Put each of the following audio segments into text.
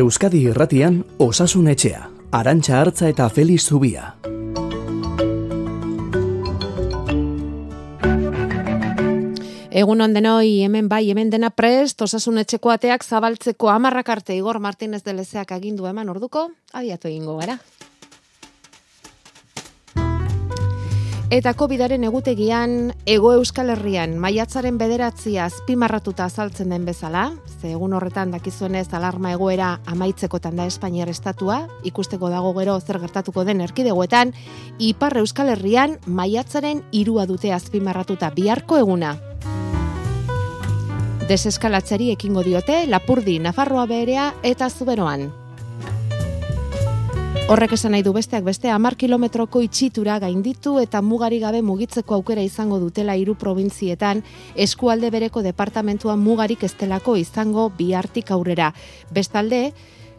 Euskadi Irratian Osasun Etxea, Arantxa Artza eta Feliz Zubia. Egun ondenoi, hemen bai, hemen dena prest, osasun etxeko ateak zabaltzeko amarrak arte Igor Martínez de Lezeak agindu eman orduko, abiatu egingo gara. Eta COVIDaren egutegian, ego euskal herrian, maiatzaren bederatzia azpimarratuta azaltzen den bezala, ze egun horretan dakizuenez alarma egoera amaitzekotan da Espainiar estatua, ikusteko dago gero zer gertatuko den erkidegoetan, ipar euskal herrian, maiatzaren irua dute azpimarratuta biharko eguna. Deseskalatzeari ekingo diote, Lapurdi, Nafarroa beherea eta Zuberoan. Horrek esan nahi du besteak beste hamar kilometroko itxitura gainditu eta mugari gabe mugitzeko aukera izango dutela hiru probintzietan eskualde bereko departamentua mugarik estelako izango bihartik aurrera. Bestalde,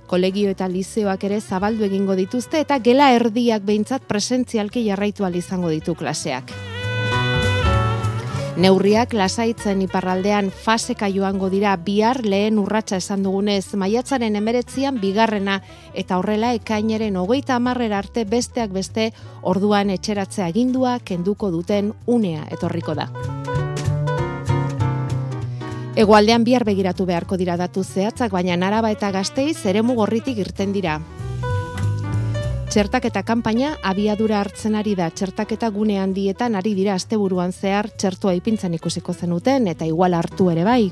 kolegio eta lizeoak ere zabaldu egingo dituzte eta gela erdiak behintzat presentzialki jarraitu izango ditu klaseak. Neurriak lasaitzen iparraldean faseka joango dira bihar lehen urratsa esan dugunez maiatzaren emeretzian bigarrena eta horrela ekaineren hogeita amarrera arte besteak beste orduan etxeratzea agindua kenduko duten unea etorriko da. Egoaldean bihar begiratu beharko dira datu zehatzak, baina naraba eta gazteiz eremu gorritik irten dira. Txertaketa kanpaina abiadura hartzen ari da txertaketa gune handietan ari dira asteburuan zehar txertua ipintzen ikusiko zenuten eta igual hartu ere bai.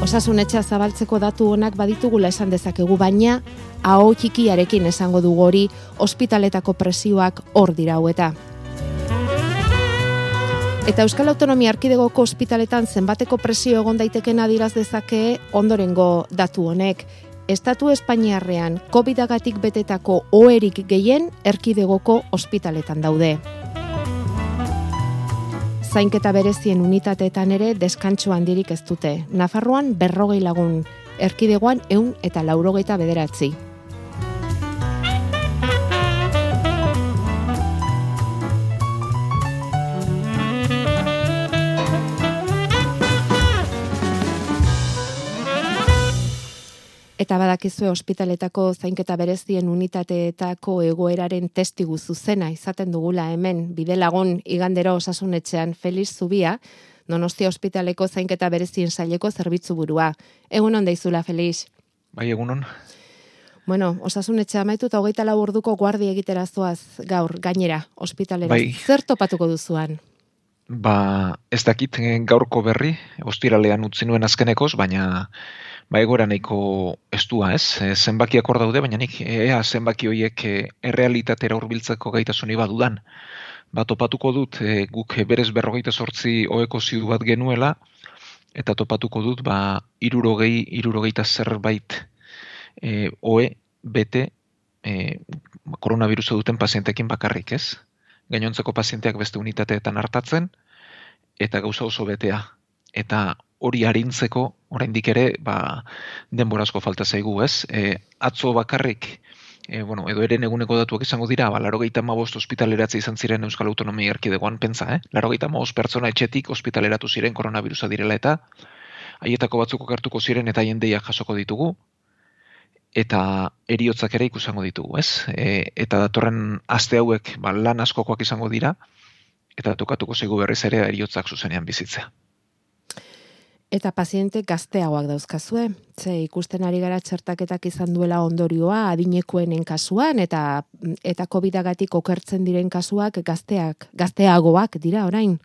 Osasun etxea zabaltzeko datu honak baditugula esan dezakegu baina aho txikiarekin esango du hori ospitaletako presioak hor dira eta. Eta Euskal Autonomia Arkidegoko ospitaletan zenbateko presio egon daiteken adiraz dezake ondorengo datu honek. Estatu Espainiarrean COVID-agatik betetako oerik gehien erkidegoko ospitaletan daude. Zainketa berezien unitateetan ere deskantxo handirik ez dute. Nafarroan berrogei lagun, erkidegoan eun eta laurogeita bederatzi. Eta badakizue ospitaletako zainketa berezien unitateetako egoeraren testigu zuzena izaten dugula hemen bidelagun igandero osasunetxean Feliz Zubia, Donostia ospitaleko zainketa berezien saileko zerbitzu burua. Egun on daizula, Feliz. Bai, egunon. Bueno, osasunetxe amaitu eta hogeita lau orduko guardi egiterazoaz gaur, gainera, ospitalera. Bai. Zer topatuko duzuan? Ba, ez dakit gaurko berri, ostiralean utzi nuen azkenekoz, baina ba egora nahiko estua, ez? E, zenbakiak hor daude, baina nik ea zenbaki horiek e, errealitatera hurbiltzeko gaitasuni badudan. Ba topatuko dut e, guk berez berrogeita sortzi oeko zidu bat genuela, eta topatuko dut ba irurogei, irurogeita zerbait e, oe, bete, e, koronavirusa duten pazientekin bakarrik, ez? Gainontzeko pazienteak beste unitateetan hartatzen, eta gauza oso betea. Eta hori arintzeko, oraindik ere, ba, denborazko falta zaigu, ez? E, atzo bakarrik, e, bueno, edo eren eguneko datuak izango dira, ba, laro gehieta mabost ospitaleratze izan ziren Euskal Autonomia Erkidegoan pentsa, eh? Laro gehieta pertsona etxetik ospitaleratu ziren koronavirusa direla eta haietako batzuko kartuko ziren eta jendeia jasoko ditugu, eta eriotzak ere ikusango ditugu, ez? E, eta datorren aste hauek ba, lan askokoak izango dira, eta tokatuko zaigu berriz ere eriotzak zuzenean bizitzea. Eta paziente gazteagoak dauzkazue. Ze ikusten ari gara txertaketak izan duela ondorioa adinekoenen kasuan eta eta COVIDagatik okertzen diren kasuak gazteak, gazteagoak dira orain.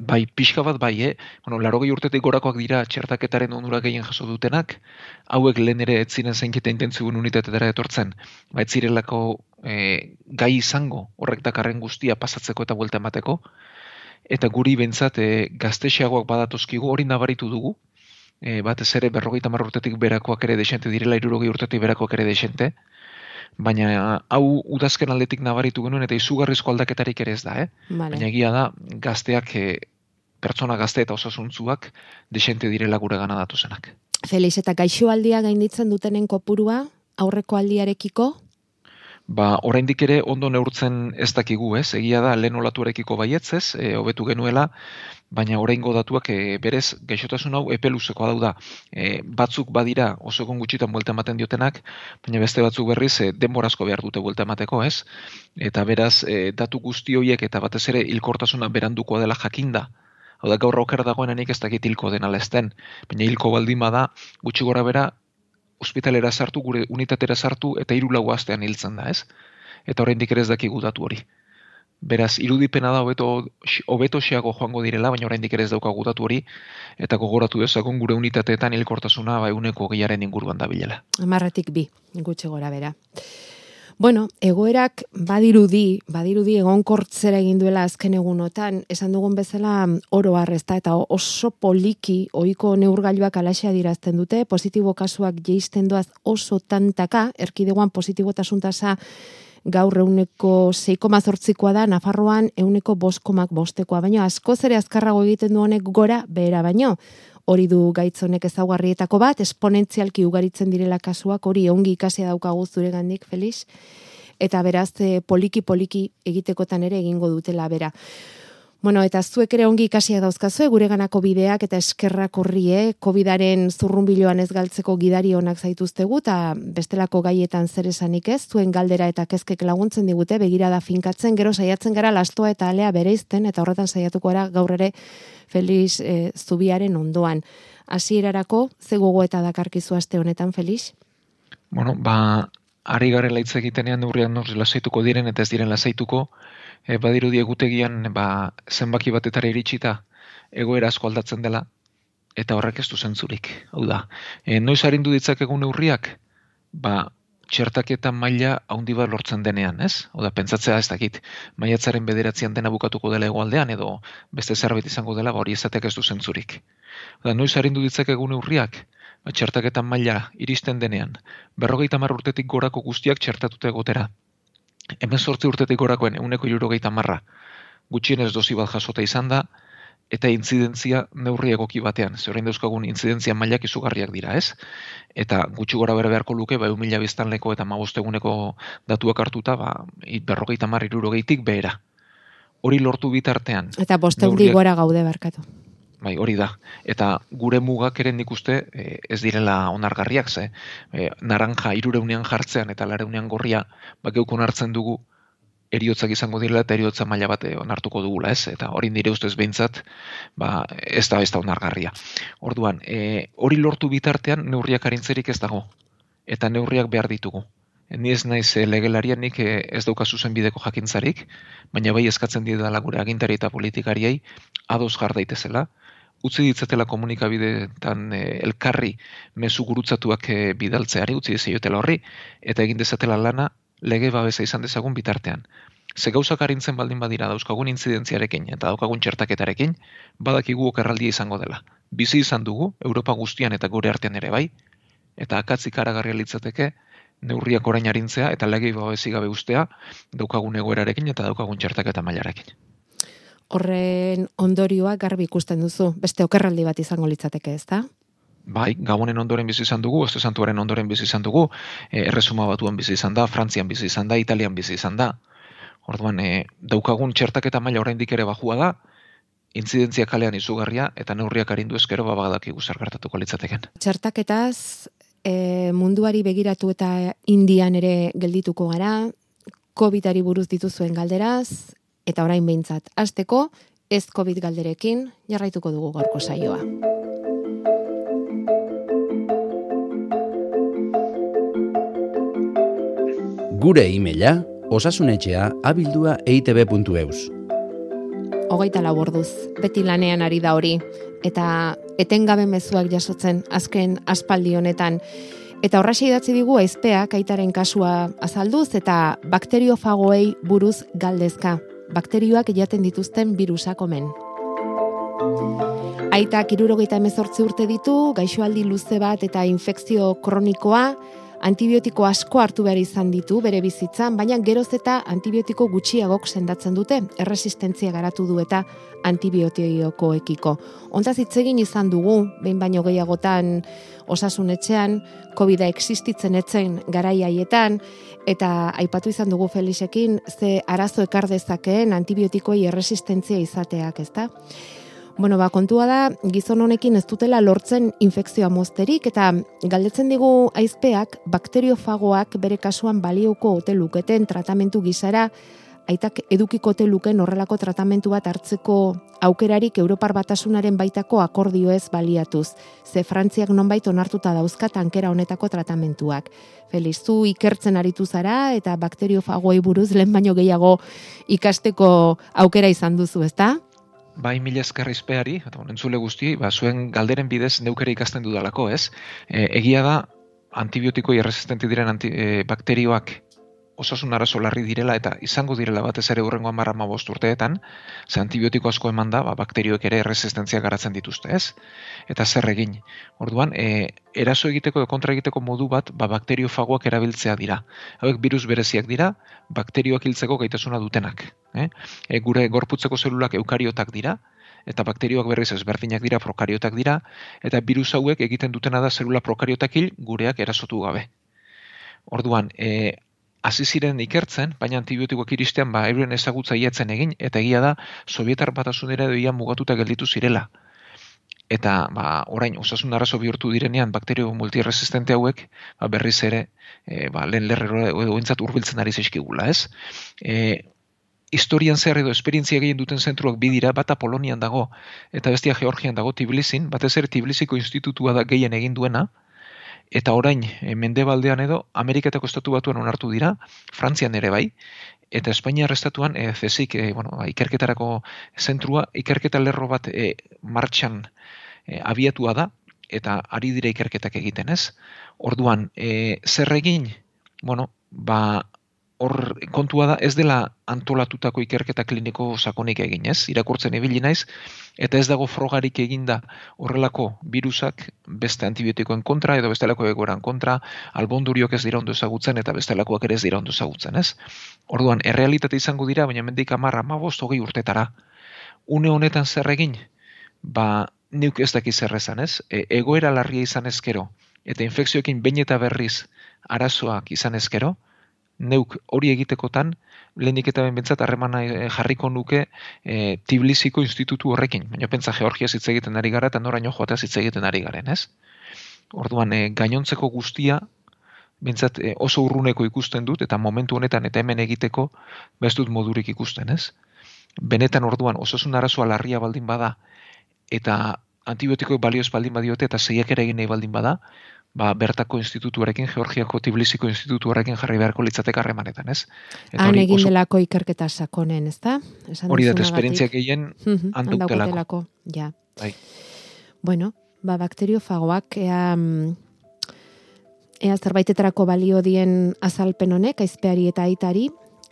Bai, pixka bat bai, eh? Bueno, laro gehi urtetik gorakoak dira txertaketaren onura gehien jaso dutenak, hauek lehen ere ez ziren zeinketa intentzibun unitatetara etortzen, ba, ez zirelako e, gai izango horrek dakarren guztia pasatzeko eta buelta emateko, eta guri bentsat e, gaztexeagoak badatozkigu hori nabaritu dugu, e, batez ere berrogeita urtetik berakoak ere desente direla, irurogei urtetik berakoak ere desente, baina hau udazken aldetik nabaritu genuen eta izugarrizko aldaketarik ere ez da, eh? Baina egia da, gazteak, e, pertsona gazte eta osasuntzuak desente direla gure gana datu zenak. Feliz, eta gaixo aldia gainditzen dutenen kopurua, aurreko aldiarekiko? Ba, oraindik ere ondo neurtzen ez dakigu, ez? Egia da lehen olatuarekiko baietz, ez? E, hobetu genuela, baina oraingo datuak e, berez gaixotasun hau epe luzeko da. E, batzuk badira oso egon gutxitan buelta ematen diotenak, baina beste batzuk berriz e, denborazko behar dute buelta emateko, ez? Eta beraz, e, datu guzti horiek eta batez ere hilkortasuna berandukoa dela jakinda. Hau da, gaur oker dagoen ez dakit hilko den ala baina hilko baldima da, gutxi gora bera, ospitalera sartu, gure unitatera sartu, eta hiru lau astean hiltzen da, ez? Eta oraindik ere ez dakigu datu hori. Beraz, irudipena da hobeto hobeto xeago joango direla, baina oraindik ere ez daukagu datu hori, eta gogoratu dezagun gure unitateetan hilkortasuna bai uneko gehiaren inguruan da bilela. Amarratik bi, gutxe gora bera. Bueno, egoerak badirudi, badirudi egonkortzera egin duela azken egunotan, esan dugun bezala oro harrezta eta oso poliki ohiko neurgailuak alaxea dirazten dute, positibo kasuak jeisten doaz oso tantaka, erkideguan positibotasun tasa gaur euneko 6,zortzikoa da, Nafarroan euneko boskomak bostekoa, baina asko zere azkarrago egiten du honek gora, behera baino hori du gaitzonek ezaugarrietako bat, esponentzialki ugaritzen direla kasuak, hori ongi ikasia daukagu zure gandik, Felix, eta beraz poliki-poliki eh, egitekotan ere egingo dutela bera. Bueno, eta zuek ere ongi ikasia dauzkazue, gure ganako bideak eta eskerrak horrie, COVID-aren zurrunbiloan ez galtzeko gidari honak zaituztegu, eta bestelako gaietan zer esanik ez, zuen galdera eta kezkek laguntzen digute, begira da finkatzen, gero saiatzen gara lastoa eta alea bereizten, eta horretan saiatuko gara gaur ere Felix e, Zubiaren ondoan. Hasierarako ze gogo eta dakarkizu aste honetan Felix? Bueno, ba ari garela hitz egitenean neurrian nor lasaituko diren eta ez diren lasaituko, e, badirudi egutegian ba zenbaki batetara iritsita egoera asko aldatzen dela eta horrek ez du zentzurik. Hau da, e, noiz arindu ditzak egun neurriak? Ba, txertaketa maila haundi bat lortzen denean, ez? Oda, pentsatzea ez dakit, maiatzaren bederatzean dena bukatuko dela egualdean, edo beste zerbait izango dela, ba, hori ezatek ez du zentzurik. Oda, noiz harindu ditzak egun eurriak, ba, txertaketan maila iristen denean, berrogeita mar urtetik gorako guztiak txertatute egotera. Hemen sortzi urtetik gorakoen, euneko jurogeita marra, gutxienez dozi bat jasota izan da, eta intzidentzia neurri egoki batean. Zer orain dauzkagun intzidentzia mailak izugarriak dira, ez? Eta gutxi gora bere beharko luke, bai mila biztanleko eta mabosteguneko datuak hartuta, ba, berrogeita marri irurogeitik behera. Hori lortu bitartean. Eta bostegundi gora gaude barkatu. Bai, hori da. Eta gure mugak eren nik uste eh, ez direla onargarriak, ze. E, naranja irureunean jartzean eta lareunean gorria, ba, geukon hartzen dugu, eriotzak izango direla eta eriotza maila bat eh, onartuko dugula, ez? Eta hori nire ustez behintzat, ba, ez da ez da onargarria. Orduan, e, hori lortu bitartean neurriak arintzerik ez dago. Eta neurriak behar ditugu. Ni ez naiz legelarianik e, ez dauka zuzen bideko jakintzarik, baina bai eskatzen dira gure agintari eta politikariei ados jar daitezela, utzi ditzatela komunikabideetan e, elkarri mezu gurutzatuak e, bidaltzeari, utzi dizaiotela horri, eta egin dezatela lana lege babesa izan dezagun bitartean. Ze gauzak arintzen baldin badira dauzkagun intzidentziarekin eta daukagun txertaketarekin, badakigu okerraldia izango dela. Bizi izan dugu, Europa guztian eta gure artean ere bai, eta akatzik aragarria litzateke, neurriak orain arintzea eta lege babesi gabe ustea daukagun egoerarekin eta daukagun txertaketa mailarekin. Horren ondorioa garbi ikusten duzu, beste okerraldi bat izango litzateke, ezta? Bai, Gabonen ondoren bizi izan dugu, Oste Santuaren ondoren bizi izan dugu, e, Erresuma batuan bizi izan da, Frantzian bizi izan da, Italian bizi izan da. Orduan, e, daukagun txertaketa maila oraindik ere bajua da, intzidentzia kalean izugarria, eta neurriak arindu ezkero babadak iguzar gertatuko litzateken. Txertaketaz, e, munduari begiratu eta indian ere geldituko gara, COVID-ari buruz dituzuen galderaz, eta orain behintzat, azteko, ez COVID galderekin, jarraituko dugu gorko saioa. Gure e-maila osasunetxea abildua eitb.eus. Hogeita laborduz, beti lanean ari da hori, eta etengabe mezuak jasotzen azken aspaldi honetan. Eta horra idatzi digu aizpeak aitaren kasua azalduz eta bakteriofagoei buruz galdezka. Bakterioak jaten dituzten virusak omen. Aitak irurogeita emezortzi urte ditu, gaixoaldi luze bat eta infekzio kronikoa, Antibiotiko asko hartu behar izan ditu bere bizitzan, baina geroz eta antibiotiko gutxiagok sendatzen dute, erresistentzia garatu du eta antibiotioko ekiko. Ontaz hitzegin izan dugu, behin baino gehiagotan osasun etxean, COVID-a existitzen etzen garaiaietan, eta aipatu izan dugu Felixekin, ze arazo ekar dezakeen antibiotikoi erresistentzia izateak, ezta? Bueno, ba, kontua da, gizon honekin ez dutela lortzen infekzioa mozterik, eta galdetzen digu aizpeak, bakteriofagoak bere kasuan balioko ote luketen tratamentu gizara, aitak edukiko ote luken horrelako tratamentu bat hartzeko aukerarik Europar batasunaren baitako akordio ez baliatuz. Ze Frantziak nonbait onartuta dauzka tankera honetako tratamentuak. Feliz, zu ikertzen aritu zara eta bakteriofagoei buruz lehen baino gehiago ikasteko aukera izan duzu, ezta? Bai mila eskerra izpeari, eta entzule guzti, ba, zuen galderen bidez neukere ikasten dudalako, ez? E, egia da, antibiotiko irresistente diren anti, e, bakterioak osasun arazo larri direla eta izango direla batez ere urrengo amara bost urteetan, ze antibiotiko asko eman da, ba, bakterioek ere resistentzia garatzen dituzte, ez? Eta zer egin. Orduan, e, eraso egiteko edo kontra egiteko modu bat, ba, bakteriofagoak erabiltzea dira. Hauek virus bereziak dira, bakterioak hiltzeko gaitasuna dutenak. Eh? E, gure gorputzeko zelulak eukariotak dira, eta bakterioak berriz ezberdinak dira, prokariotak dira, eta virus hauek egiten dutena da zelula prokariotak hil gureak erasotu gabe. Orduan, e, hasi ziren ikertzen, baina antibiotikoak iristean ba euren ezagutza iatzen egin eta egia da Sovietar batasunera edo mugatuta gelditu zirela. Eta ba, orain osasun arazo bihurtu direnean bakterio multiresistente hauek ba, berriz ere e, ba, lehen lerrero edo entzat urbiltzen ari zaizkigula, ez? E, historian zer edo esperientzia gehien duten zentruak bidira, bata Polonian dago eta bestia Georgian dago Tbilisin, batez ere Tbilisiko institutua da gehien egin duena, eta orain e, mendebaldean edo Ameriketako estatu batuan onartu dira, Frantzian ere bai, eta Espainia estatuan e, zezik, e, bueno, ba, ikerketarako zentrua, ikerketa lerro bat e, martxan e, abiatua da, eta ari dire ikerketak egiten ez. Orduan, e, zer egin, bueno, ba, hor kontua da ez dela antolatutako ikerketa kliniko sakonik egin, ez? Irakurtzen ibili naiz eta ez dago frogarik eginda horrelako virusak beste antibiotikoen kontra edo bestelako egoeran kontra, albonduriok ez dira ondo ezagutzen eta bestelakoak ere ez dira ondo ezagutzen, ez? Orduan, errealitate izango dira, baina mendik 10, 15, 20 urtetara. Une honetan zer egin? Ba, neuk ez daki zer esan, ez? E, egoera larria izan ezkero eta infekzioekin bain eta berriz arazoak izan ezkero, neuk hori egitekotan, lehenik eta ben bentsat harremana eh, jarriko nuke e, Tbilisiko institutu horrekin. Baina pentsa Georgia hitz egiten ari gara eta noraino joatea hitz egiten ari garen, ez? Orduan, e, gainontzeko guztia, bentsat oso urruneko ikusten dut, eta momentu honetan eta hemen egiteko, bez dut modurik ikusten, ez? Benetan orduan, osasun arazoa larria baldin bada, eta antibiotikoek balio baldin badiote, eta zeiak ere egin nahi baldin bada, ba, bertako institutuarekin, Georgiako Tbilisiko institutuarekin jarri beharko litzatek harremanetan, ez? Eta Han egin delako ikerketa sakonen, ez da? Hori da, esperientzia gehien handuk Ja. Bai. Bueno, ba, bakteriofagoak, ea, mm, ea zerbaitetarako balio dien azalpen honek, aizpeari eta aitari,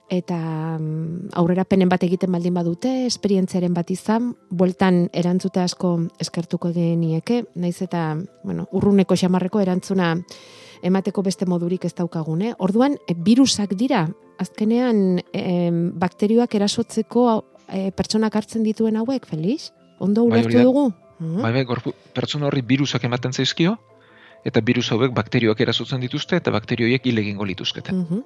eta um, aurrera penen bat egiten baldin badute, esperientziaren bat izan, bueltan erantzute asko eskertuko genieke, naiz eta, bueno, urruneko xamarreko erantzuna emateko beste modurik ez daukagune. Orduan, e, virusak dira, azkenean e, bakterioak erasotzeko e, pertsonak hartzen dituen hauek, Felix? Ondo bai, ulertu dugu? Bai, bai, pertsona horri virusak ematen zaizkio, eta virus hauek bakterioak erasotzen dituzte eta bakterioiek hil egingo lituzkete. Uh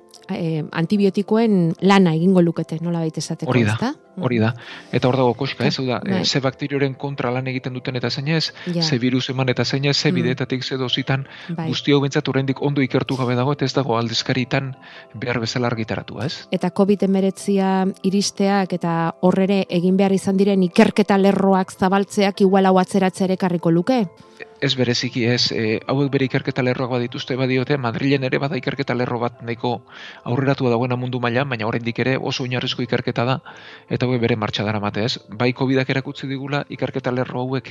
antibiotikoen lana egingo lukete, nola baita esateko, hori da, Hori da. Eta hor dago koska, ez? Da, bai. ze bakterioren kontra lan egiten duten eta zein ez, ze virus eman eta zein ez, ze mm. bidetatik ze dozitan, bai. guzti hau bentsat ondo ikertu gabe dago, eta ez dago aldizkaritan behar bezala argitaratu, ez? Eta COVID-19 iristeak eta horrere egin behar izan diren ikerketa lerroak zabaltzeak igual hau ere karriko luke? ez bereziki ez, e, hauek bere ikerketa lerroak badituzte badiote, Madrilen ere bada ikerketa lerro bat nahiko aurreratu dagoena mundu mailan, baina oraindik ere oso oinarrizko ikerketa da, eta hauek bere martxa dara mate ez. Bai covid erakutsi digula ikerketa lerro hauek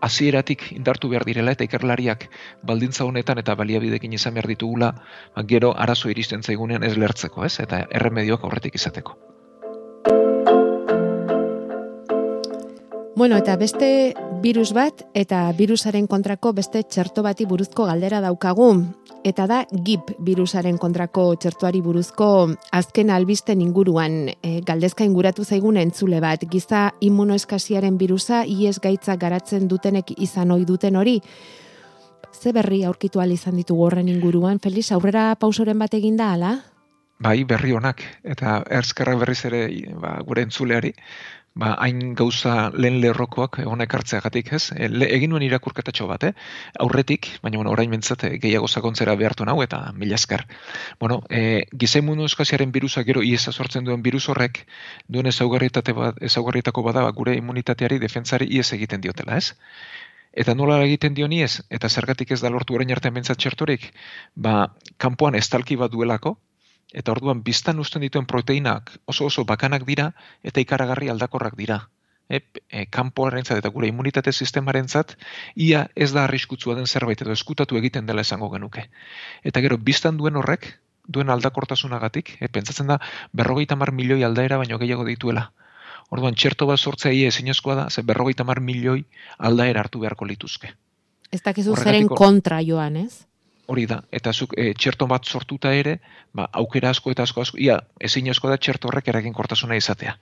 hasieratik indartu behar direla, eta ikerlariak baldintza honetan eta baliabidekin izan behar ditugula, ba, gero arazo iristen zaigunean ez lertzeko ez, eta erremedioak aurretik izateko. Bueno, eta beste Virus bat eta virusaren kontrako beste txerto bati buruzko galdera daukagu. Eta da GIP virusaren kontrako txertuari buruzko azken albisten inguruan e, galdezka inguratu zaigun entzule bat. Giza immunoeskasiaren virusa ies gaitza garatzen dutenek izan ohi duten hori. Ze berri aurkitu izan ditugu horren inguruan? Feliz, aurrera pausoren bat eginda, ala? Bai, berri honak, eta erzkerra berriz ere ba, gure entzuleari, ba, hain gauza lehen lerrokoak honek hartzeagatik, ez? E, egin nuen irakurketatxo bat, eh? aurretik, baina bueno, orain mentzat gehiago sakontzera behartu nau, eta mila esker. Bueno, e, gizai mundu eskaziaren birusa gero iesa sortzen duen birus horrek, duen ezaugarrietako bat, ezaugarrietako bada gure immunitateari, defentsari ies egiten diotela, ez? Eta nola egiten dio ez, eta zergatik ez da lortu orain artean bentsat txertorik, ba, kanpoan estalki bat duelako, eta orduan biztan usten dituen proteinak oso oso bakanak dira eta ikaragarri aldakorrak dira. E, e, kanpoarentzat eta gure immunitate sistemarentzat ia ez da arriskutsua den zerbait edo eskutatu egiten dela esango genuke. Eta gero biztan duen horrek, duen aldakortasunagatik, e, pentsatzen da berrogeita mar milioi aldaera baino gehiago dituela. Orduan txerto bat sortzea ia ezinezkoa da, ze berrogeita mar milioi aldaera hartu beharko lituzke. Ez dakizu zeren kontra joan, ez? Hori da, eta zuk e, txerto bat sortuta ere, ba, aukera asko eta asko asko, ia, ezin asko da txerto horrek eragin kortasuna izatea.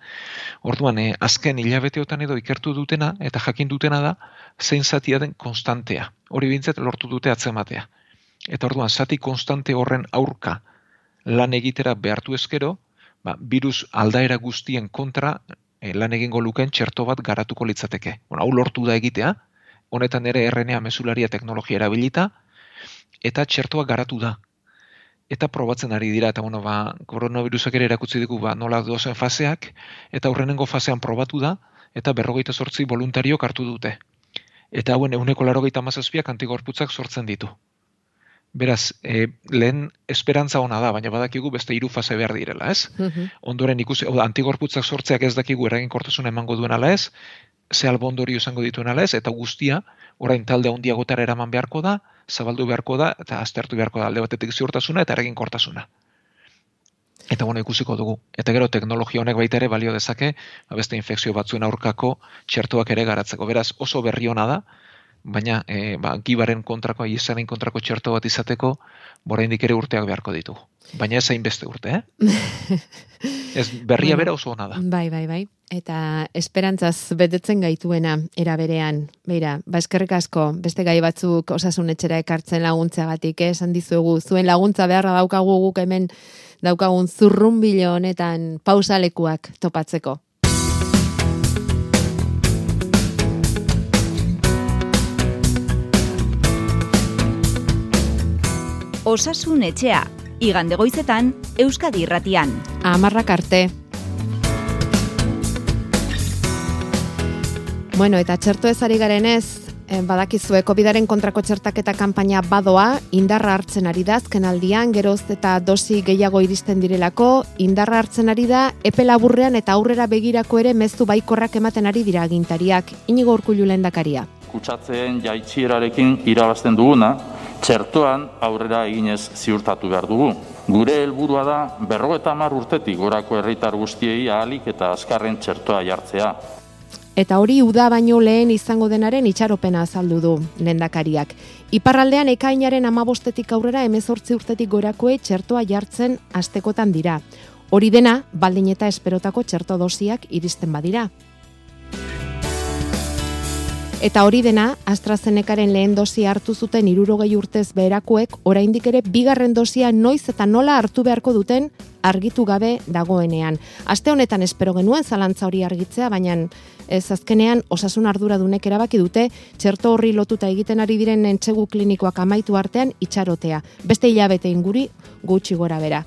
Orduan, e, azken hilabeteotan edo ikertu dutena, eta jakin dutena da, zein zatia den konstantea. Hori bintzat lortu dute atzematea. Eta orduan, zati konstante horren aurka lan egitera behartu ezkero, ba, virus aldaera guztien kontra e, lan egingo luken txerto bat garatuko litzateke. Bueno, hau lortu da egitea, honetan ere RNA mesularia teknologia erabilita, eta txertoa garatu da. Eta probatzen ari dira, eta bueno, ba, koronavirusak ere erakutsi dugu ba, nola dozen faseak, eta aurrenengo fasean probatu da, eta berrogeita sortzi voluntariok hartu dute. Eta hauen euneko larogeita mazazpiak antigorputzak sortzen ditu. Beraz, e, lehen esperantza ona da, baina badakigu beste hiru fase behar direla, ez? Mm Ondoren ikusi, oda, antigorputzak sortzeak ez dakigu eraginkortasuna emango duen ala ez, ze albondorio izango dituen ala ez, eta guztia, orain talde handiagotara eraman beharko da, zabaldu beharko da, eta aztertu beharko da alde batetik ziurtasuna eta eragin kortasuna. Eta bueno, ikusiko dugu. Eta gero teknologia honek baita ere balio dezake, ba, beste infekzio batzuen aurkako txertuak ere garatzeko. Beraz, oso berri hona da, baina e, ba, gibaren kontrako, izanen kontrako txerto bat izateko, bora ere urteak beharko ditu. Baina ez hain beste urte, eh? ez berria bera oso hona da. Bai, bai, bai. Eta esperantzaz betetzen gaituena eraberean. Beira, ba eskerrik asko, beste gai batzuk osasun etxera ekartzen laguntzagatik, eh? esan dizuegu, zuen laguntza beharra daukagu guk hemen daukagun zurrumbilo honetan pausalekuak topatzeko. Osasun etxea, igande goizetan, Euskadi irratian. Amarrak arte. Bueno, eta txerto ez ari garen ez, eh, badakizue COVIDaren kontrako txertaketa kanpaina badoa, indarra hartzen ari da, azken aldian, geroz eta dosi gehiago iristen direlako, indarra hartzen ari da, epe laburrean eta aurrera begirako ere mezu baikorrak ematen ari dira agintariak, inigo urkullu lendakaria. Kutsatzeen jaitxierarekin irabazten duguna, txertoan aurrera eginez ziurtatu behar dugu. Gure helburua da berrogeta mar urtetik gorako herritar guztiei ahalik eta azkarren txertoa jartzea. Eta hori uda baino lehen izango denaren itxaropena azaldu du lendakariak. Iparraldean ekainaren amabostetik aurrera emezortzi urtetik gorakoe txertoa jartzen astekotan dira. Hori dena, baldin eta esperotako txerto dosiak iristen badira. Eta hori dena, AstraZenecaren lehen dosia hartu zuten irurogei urtez beherakoek, oraindik ere bigarren dosia noiz eta nola hartu beharko duten argitu gabe dagoenean. Aste honetan espero genuen zalantza hori argitzea, baina ez azkenean osasun arduradunek erabaki dute txerto horri lotuta egiten ari diren entzegu klinikoak amaitu artean itxarotea. Beste hilabete inguri gutxi gora bera.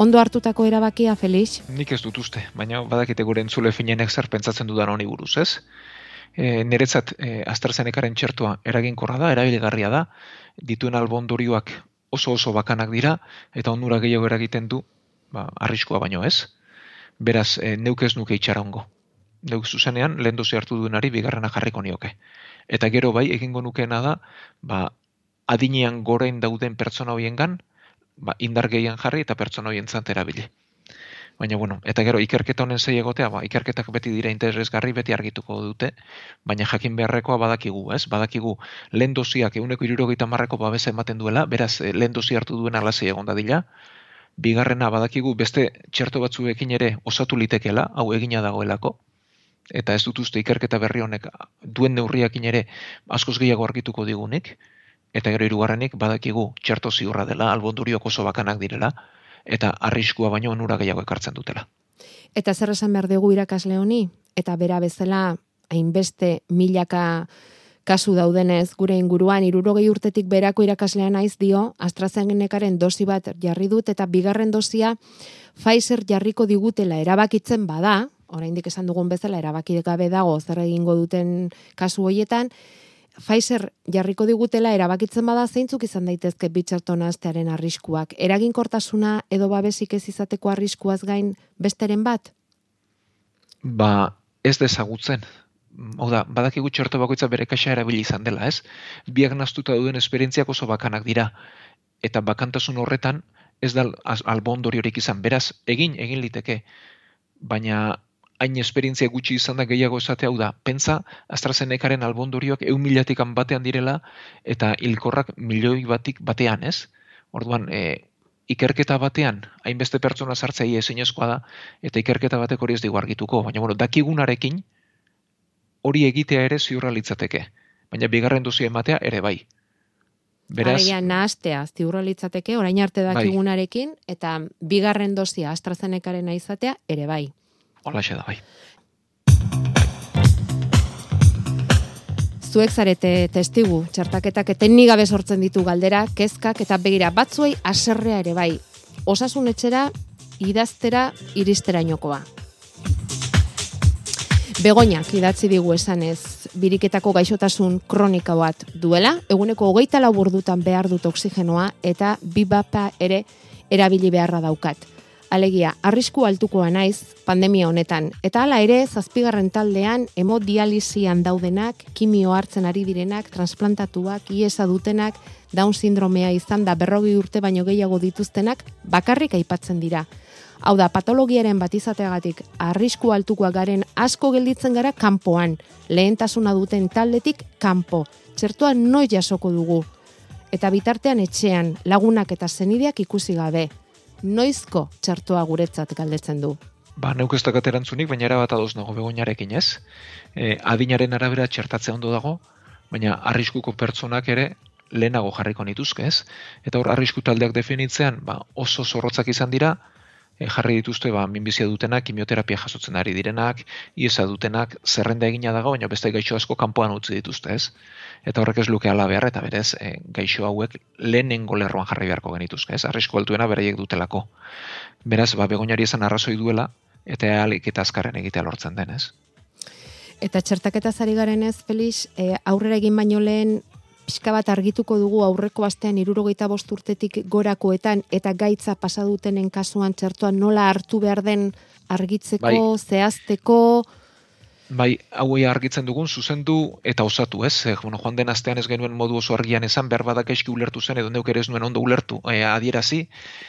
Ondo hartutako erabakia, Felix? Nik ez dut uste, baina badakite gure entzule finenek zer pentsatzen dudan honi buruz, ez? E, niretzat e, AstraZenecaren txertua eraginkorra da, erabiligarria da, dituen albondorioak oso oso bakanak dira, eta onura gehiago eragiten du, ba, arriskoa baino ez. Beraz, e, neuk ez nuke itxara ongo. Neuk zuzenean, lehen dozi hartu duenari, bigarrena jarriko nioke. Eta gero bai, egingo nukeena da, ba, adinean gorein dauden pertsona hoien gan, ba, indar gehian jarri eta pertsona hoien erabili. Baina, bueno, eta gero, ikerketa honen zei egotea, ba, ikerketak beti dira interesgarri, beti argituko dute, baina jakin beharrekoa badakigu, ez? Badakigu, lehen dosiak eguneko irurogeita marreko babesa ematen duela, beraz, eh, lehen dosi hartu duen alasei egon dila, bigarrena badakigu beste txerto batzuekin ere osatu litekela, hau egina dagoelako, eta ez dut uste ikerketa berri honek duen neurriakin ere askoz gehiago argituko digunik, eta gero hirugarrenik badakigu txerto ziurra dela, albonduriok oso bakanak direla, eta arriskua baino onura gehiago ekartzen dutela. Eta zer esan behar dugu irakasle honi? Eta bera bezala, hainbeste milaka kasu daudenez gure inguruan irurogei urtetik berako irakaslean naiz dio AstraZenecaren dosi bat jarri dut eta bigarren dosia Pfizer jarriko digutela erabakitzen bada, oraindik esan dugun bezala erabaki gabe dago zer egingo duten kasu hoietan, Pfizer jarriko digutela erabakitzen bada zeintzuk izan daitezke bitxerton astearen arriskuak. Eraginkortasuna edo babesik ez izateko arriskuaz gain besteren bat? Ba, ez dezagutzen. Hau da, badakigu txerto bakoitza bere kaxa erabili izan dela, ez? Biak naztuta duen esperientziak oso bakanak dira. Eta bakantasun horretan, ez da albondori horik izan. Beraz, egin, egin liteke. Baina hain esperientzia gutxi izan da gehiago esate hau da, pentsa AstraZenecaren albondorioak eun milatik batean direla eta hilkorrak milioi batik batean, ez? Orduan, e, ikerketa batean, hainbeste pertsona sartzea ezinezkoa da, eta ikerketa batek hori ez digu argituko, baina bueno, dakigunarekin hori egitea ere ziurra litzateke, baina bigarren duzia ematea ere bai. Beraz, Aria, nahaztea, ziurra litzateke, orain arte bai. dakigunarekin, eta bigarren dozia AstraZenecaren izatea ere bai. Hola, da, bai. Zuek zarete testigu, txartaketak etenni gabe sortzen ditu galdera, kezkak eta begira batzuei aserrea ere bai. Osasun etxera, idaztera, iristera inokoa. Begoinak idatzi digu esanez, biriketako gaixotasun kronika bat duela, eguneko hogeita laburdutan behar dut oksigenoa eta bibapa ere erabili beharra daukat. Alegia, arrisku altukoa naiz pandemia honetan. Eta hala ere, zazpigarren taldean, hemodializian daudenak, kimio hartzen ari direnak, transplantatuak, iesa dutenak, Down sindromea izan da berrogi urte baino gehiago dituztenak, bakarrik aipatzen dira. Hau da, patologiaren bat izateagatik, arrisku altukoa garen asko gelditzen gara kanpoan, lehentasuna duten taldetik kanpo. Txertua noi jasoko dugu. Eta bitartean etxean, lagunak eta zenideak ikusi gabe noizko txartoa guretzat galdetzen du? Ba, neuk ez dakat erantzunik, baina erabat adoz nago begoinarekin ez. E, adinaren arabera txertatzea ondo dago, baina arriskuko pertsonak ere lehenago jarriko nituzke ez. Eta hor, arrisku taldeak definitzean, ba, oso zorrotzak izan dira, jarri dituzte ba, minbizia dutenak, kimioterapia jasotzen ari direnak, iesa dutenak, zerrenda egina dago, baina beste gaixo asko kanpoan utzi dituzte, ez? Eta horrek ez luke ala behar, eta berez, e, gaixo hauek lehenengo lerroan jarri beharko genituzke, ez? Arrisku altuena beraiek dutelako. Beraz, ba, begoinari esan arrazoi duela, eta alik eta azkarren egitea lortzen denez. Eta txertaketa zari garen ez, Felix, e, aurrera egin baino lehen pixka bat argituko dugu aurreko astean irurogeita bosturtetik gorakoetan eta gaitza pasadutenen kasuan txertuan nola hartu behar den argitzeko, bai. zehazteko, Bai, hauei argitzen dugun zuzendu eta osatu, ez? Eh, bueno, joan den astean ez genuen modu oso argian esan, behar badak eski ulertu zen, edo neuk ere ez nuen ondo ulertu e, adierazi,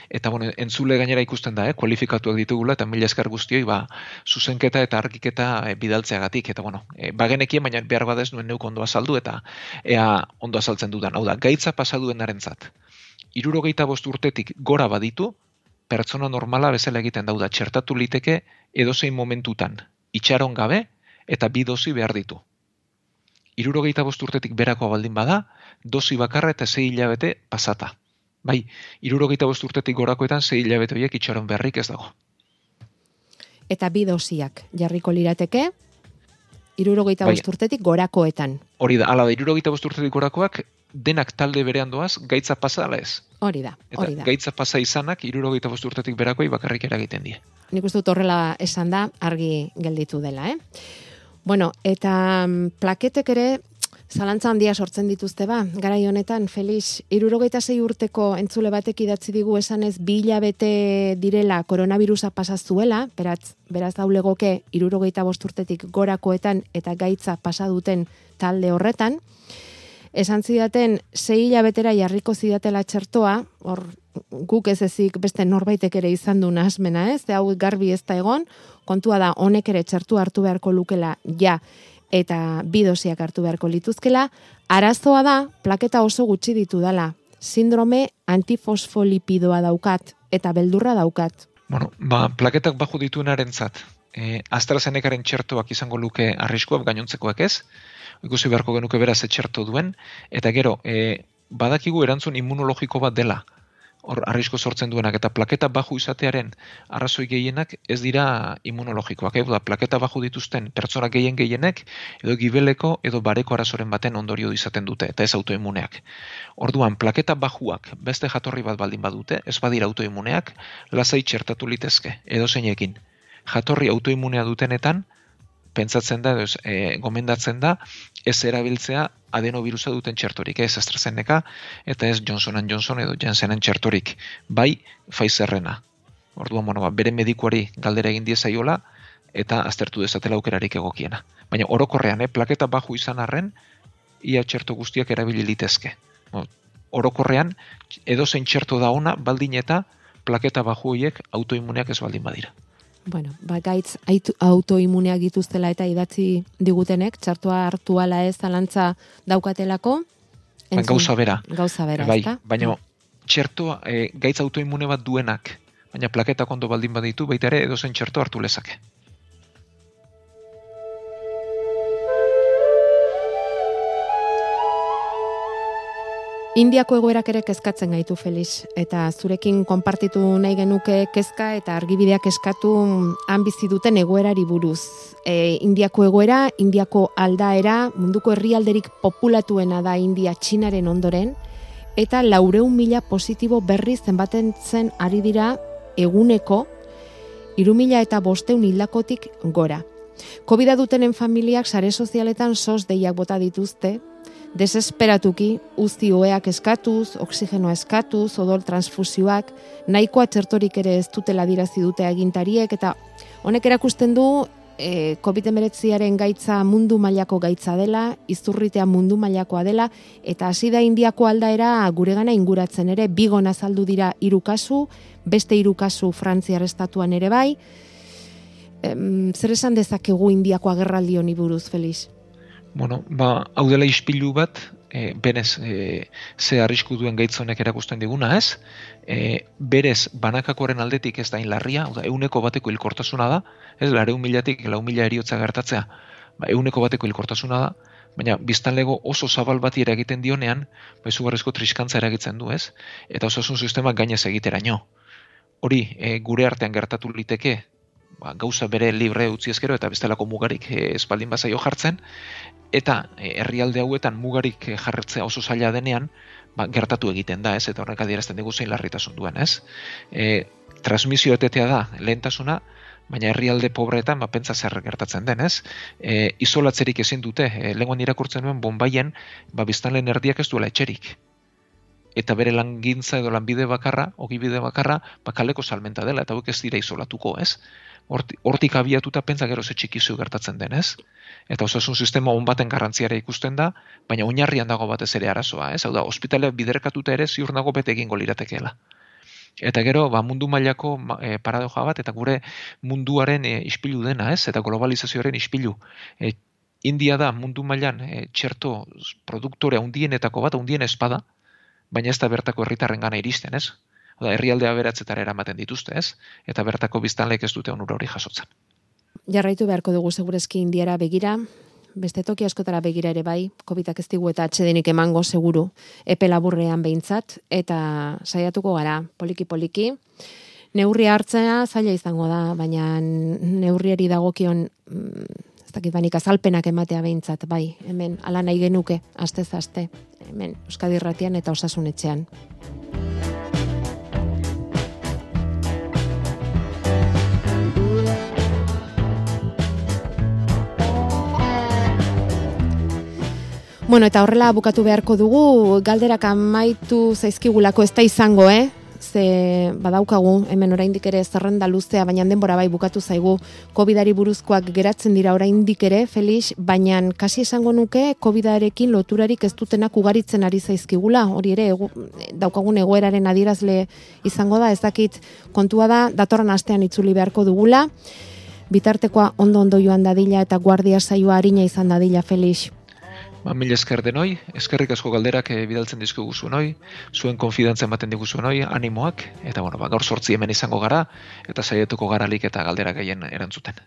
eta bueno, entzule gainera ikusten da, eh? kualifikatuak ditugula, eta mila eskar guztioi, ba, zuzenketa eta argiketa e, bidaltzeagatik, eta bueno, e, bagenekien, baina behar badez nuen neuk ondo azaldu, eta ea ondo azaltzen dudan. Hau da, gaitza pasaduen narentzat. Irurogeita bost urtetik gora baditu, pertsona normala bezala egiten dauda, txertatu liteke edozein momentutan, itxaron gabe, eta bi dozi behar ditu. Irurogeita bost urtetik berako baldin bada, dozi bakarra eta zei hilabete pasata. Bai, irurogeita bost urtetik gorakoetan zei hilabete horiek itxaron beharrik ez dago. Eta bi doziak jarriko lirateke, irurogeita bai. bost urtetik gorakoetan. Hori da, ala da, irurogeita bost urtetik gorakoak, denak talde berean doaz, gaitza pasa ala ez. Hori da, hori da. gaitza pasa izanak, irurogeita bost urtetik berakoi bakarrik eragiten die. Nik uste dut horrela esan da, argi gelditu dela, eh? Bueno, eta mm, plaketek ere zalantza handia sortzen dituzte ba. Garai honetan, Felix, irurogeita zei urteko entzule batek idatzi digu esanez bi hilabete direla koronavirusa pasazuela, beraz, beraz daulegoke irurogeita bosturtetik gorakoetan eta gaitza pasaduten talde horretan. Esan zidaten, zei hilabetera jarriko zidatela txertoa, hor guk ez ezik beste norbaitek ere izan du nasmena, ez? Ze hau garbi ez da egon, kontua da honek ere txertu hartu beharko lukela ja eta bidosiak hartu beharko lituzkela, arazoa da plaketa oso gutxi ditu dala. Sindrome antifosfolipidoa daukat eta beldurra daukat. Bueno, ba, plaketak baju dituenaren. E, AstraZenecaren txertoak izango luke arriskoak gainontzekoak ez. Ikusi beharko genuke beraz txerto duen. Eta gero, e, badakigu erantzun immunologiko bat dela hor arrisko sortzen duenak eta plaketa baju izatearen arrazoi gehienak ez dira immunologikoak, eh? da plaketa baju dituzten pertsona gehien gehienek edo gibeleko edo bareko arazoren baten ondorio izaten dute eta ez autoimmuneak. Orduan plaketa bajuak beste jatorri bat baldin badute, ez badira autoimmuneak, lasai txertatu litezke edo zeinekin. Jatorri autoimmunea dutenetan pentsatzen da, edo, e, gomendatzen da, ez erabiltzea adenovirusa duten txertorik, ez AstraZeneca, eta ez Johnson Johnson edo Jansenen txertorik, bai Pfizerrena. Orduan, bueno, ba, bere medikuari galdera egin diezaiola, eta aztertu dezatela aukerarik egokiena. Baina orokorrean, eh, plaketa baju izan arren, ia txerto guztiak erabili litezke. orokorrean, edo zein txerto da ona, baldin eta plaketa baju autoimuneak ez baldin badira bueno, ba, gaitz autoimuneak dituztela eta idatzi digutenek, txartua hartu ala ez zalantza daukatelako. Entzun, gauza bera. Gauza bera, bai, Baina, txertua, e, gaitz autoimune bat duenak, baina plaketak ondo baldin baditu, baita ere, edozen txerto hartu lezake. Indiako egoerak ere kezkatzen gaitu Felix eta zurekin konpartitu nahi genuke kezka eta argibideak eskatu han bizi duten egoerari buruz. E, Indiako egoera, Indiako aldaera, munduko herrialderik populatuena da India Txinaren ondoren eta laureun mila positibo berri zenbaten zen ari dira eguneko iru mila eta bosteun hildakotik gora. Kobida dutenen familiak sare sozialetan sos deiak bota dituzte, desesperatuki uzti oeak eskatuz, oksigenoa eskatuz, odol transfusioak, nahikoa txertorik ere ez dutela dirazi dute agintariek, eta honek erakusten du e, COVID-19 gaitza mundu mailako gaitza dela, izurritea mundu mailakoa dela, eta hasi da indiako aldaera guregana inguratzen ere, bigon azaldu dira hiru kasu, beste hiru kasu frantziar estatuan ere bai, zer esan dezakegu indiako agerraldi honi buruz, Felix? Bueno, ba, hau dela ispilu bat, e, berez, e, ze arrisku duen gaitzonek erakusten diguna, ez? E, berez, banakakoren aldetik ez da inlarria, hau da, euneko bateko ilkortasuna da, ez, lare milatik, lau mila eriotza gertatzea, ba, euneko bateko ilkortasuna da, baina biztanlego oso zabal bati eragiten dionean, ba, izugarrizko triskantza eragitzen du, ez? Eta osasun sistemak gainez egiteraino. Hori, e, gure artean gertatu liteke, ba, gauza bere libre utzi ezkero eta bestelako mugarik espaldin bazaio jartzen, eta e, herrialde hauetan mugarik e, jarretzea oso zaila denean, ba, gertatu egiten da, ez? Eta horrek adierazten dugu zein larritasun duen, ez? E, transmisio etetea da lehentasuna, baina herrialde pobreetan ba pentsa zer gertatzen den, ez? E, isolatzerik ezin dute, e, irakurtzen duen bonbaien, ba biztanleen erdiak ez duela etxerik. Eta bere langintza edo lanbide bakarra, ogibide bakarra, ba kaleko salmenta dela eta hauek ez dira isolatuko, ez? hortik abiatuta pentsa gero ze txikizu gertatzen denez. Eta osasun sistema on baten garrantziara ikusten da, baina oinarrian dago batez ere arazoa, ez? Hau da, ospitale biderkatuta ere ziur nago bete egingo liratekeela. Eta gero, ba, mundu mailako e, paradoja bat, eta gure munduaren e, ispilu dena, ez? Eta globalizazioaren ispilu. E, India da mundu mailan e, txerto produktore handienetako bat, handien espada, baina ez da bertako herritarren gana iristen, ez? Oda, herrialdea beratzetara eramaten dituzte, ez? Eta bertako biztanleek ez dute onura hori jasotzen. Jarraitu beharko dugu segurezki indiara begira, beste toki askotara begira ere bai, kobitak ez digu eta atxedenik emango seguru, epe laburrean behintzat, eta saiatuko gara, poliki-poliki. Neurri hartzea zaila izango da, baina neurriari dagokion mm, ez dakit banik azalpenak ematea behintzat, bai, hemen, ala nahi genuke, aste aste, hemen, Euskadi Ratian eta Osasunetxean. Bueno, eta horrela bukatu beharko dugu, galderak amaitu zaizkigulako ez da izango, eh? Ze badaukagu hemen oraindik ere zerrenda luzea, baina denbora bai bukatu zaigu. COVIDari buruzkoak geratzen dira oraindik ere, Felix, baina kasi esango nuke COVIDarekin loturarik ez dutenak ugaritzen ari zaizkigula, hori ere egu, daukagun egoeraren adierazle izango da, ez dakit kontua da, datorren astean itzuli beharko dugula, bitartekoa ondo ondo joan dadila eta guardia saioa harina izan dadila, Felix. Ba, mil esker denoi, eskerrik asko galderak e, bidaltzen dizkigu zuen hoi, zuen konfidantza ematen digu zuen animoak, eta bueno, ba, gaur sortzi hemen izango gara, eta saietuko garalik eta galderak gehien erantzuten.